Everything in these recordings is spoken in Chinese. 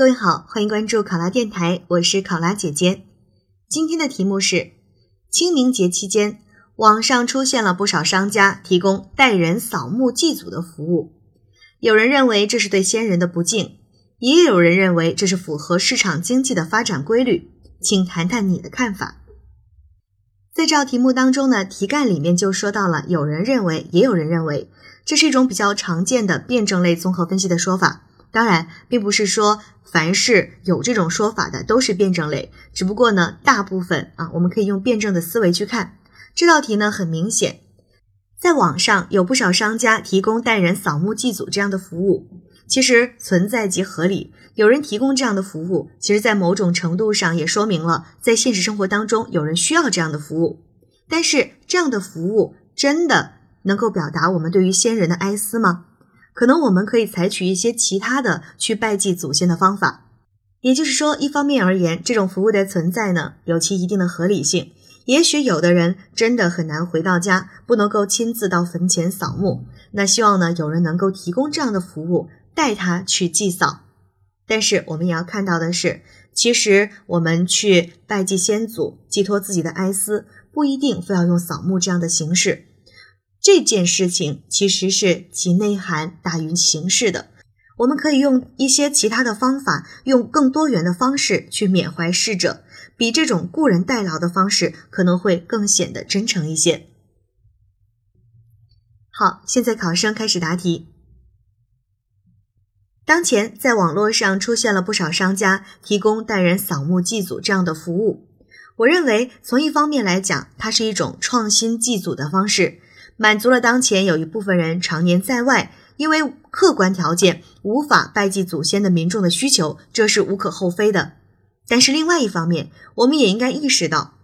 各位好，欢迎关注考拉电台，我是考拉姐姐。今天的题目是：清明节期间，网上出现了不少商家提供代人扫墓祭祖的服务。有人认为这是对先人的不敬，也有人认为这是符合市场经济的发展规律。请谈谈你的看法。在这道题目当中呢，题干里面就说到了，有人认为，也有人认为，这是一种比较常见的辩证类综合分析的说法。当然，并不是说凡是有这种说法的都是辩证类，只不过呢，大部分啊，我们可以用辩证的思维去看这道题呢。很明显，在网上有不少商家提供代人扫墓祭祖这样的服务，其实存在即合理。有人提供这样的服务，其实在某种程度上也说明了在现实生活当中有人需要这样的服务。但是，这样的服务真的能够表达我们对于先人的哀思吗？可能我们可以采取一些其他的去拜祭祖先的方法，也就是说，一方面而言，这种服务的存在呢，有其一定的合理性。也许有的人真的很难回到家，不能够亲自到坟前扫墓，那希望呢，有人能够提供这样的服务，带他去祭扫。但是我们也要看到的是，其实我们去拜祭先祖，寄托自己的哀思，不一定非要用扫墓这样的形式。这件事情其实是其内涵大于形式的。我们可以用一些其他的方法，用更多元的方式去缅怀逝者，比这种雇人代劳的方式可能会更显得真诚一些。好，现在考生开始答题。当前在网络上出现了不少商家提供代人扫墓祭祖这样的服务，我认为从一方面来讲，它是一种创新祭祖的方式。满足了当前有一部分人常年在外，因为客观条件无法拜祭祖先的民众的需求，这是无可厚非的。但是另外一方面，我们也应该意识到，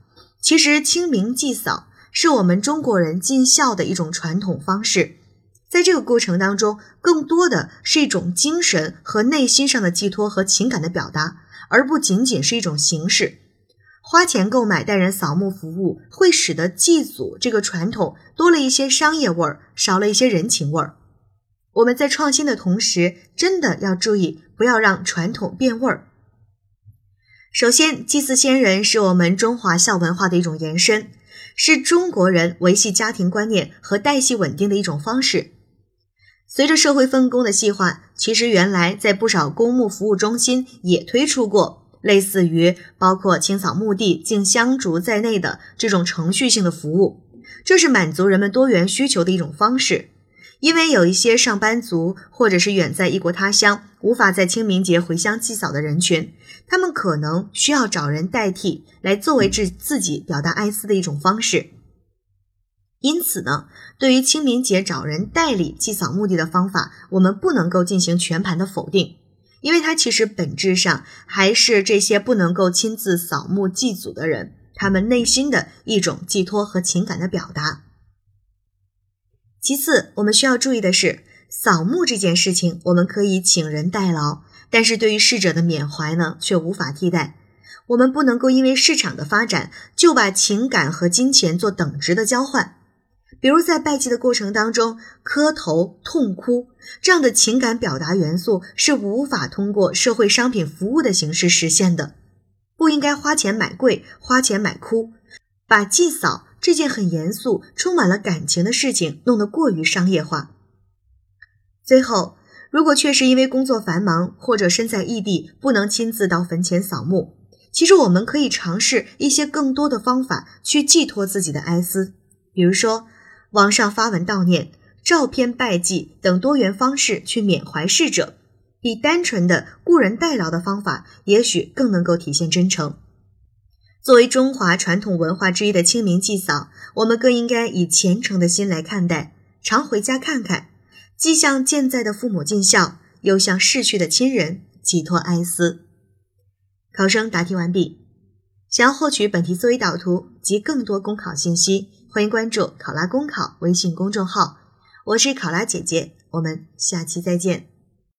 其实清明祭扫是我们中国人尽孝的一种传统方式，在这个过程当中，更多的是一种精神和内心上的寄托和情感的表达，而不仅仅是一种形式。花钱购买代人扫墓服务，会使得祭祖这个传统多了一些商业味儿，少了一些人情味儿。我们在创新的同时，真的要注意，不要让传统变味儿。首先，祭祀先人是我们中华孝文化的一种延伸，是中国人维系家庭观念和代系稳定的一种方式。随着社会分工的细化，其实原来在不少公墓服务中心也推出过。类似于包括清扫墓地、敬香烛在内的这种程序性的服务，这是满足人们多元需求的一种方式。因为有一些上班族或者是远在异国他乡，无法在清明节回乡祭扫的人群，他们可能需要找人代替，来作为自自己表达哀思的一种方式。因此呢，对于清明节找人代理祭扫墓地的方法，我们不能够进行全盘的否定。因为它其实本质上还是这些不能够亲自扫墓祭祖的人，他们内心的一种寄托和情感的表达。其次，我们需要注意的是，扫墓这件事情我们可以请人代劳，但是对于逝者的缅怀呢，却无法替代。我们不能够因为市场的发展，就把情感和金钱做等值的交换。比如在拜祭的过程当中，磕头、痛哭这样的情感表达元素是无法通过社会商品服务的形式实现的。不应该花钱买贵，花钱买哭，把祭扫这件很严肃、充满了感情的事情弄得过于商业化。最后，如果确实因为工作繁忙或者身在异地不能亲自到坟前扫墓，其实我们可以尝试一些更多的方法去寄托自己的哀思，比如说。网上发文悼念、照片拜祭等多元方式去缅怀逝者，比单纯的雇人代劳的方法，也许更能够体现真诚。作为中华传统文化之一的清明祭扫，我们更应该以虔诚的心来看待，常回家看看，既向健在的父母尽孝，又向逝去的亲人寄托哀思。考生答题完毕。想要获取本题思维导图及更多公考信息。欢迎关注“考拉公考”微信公众号，我是考拉姐姐，我们下期再见。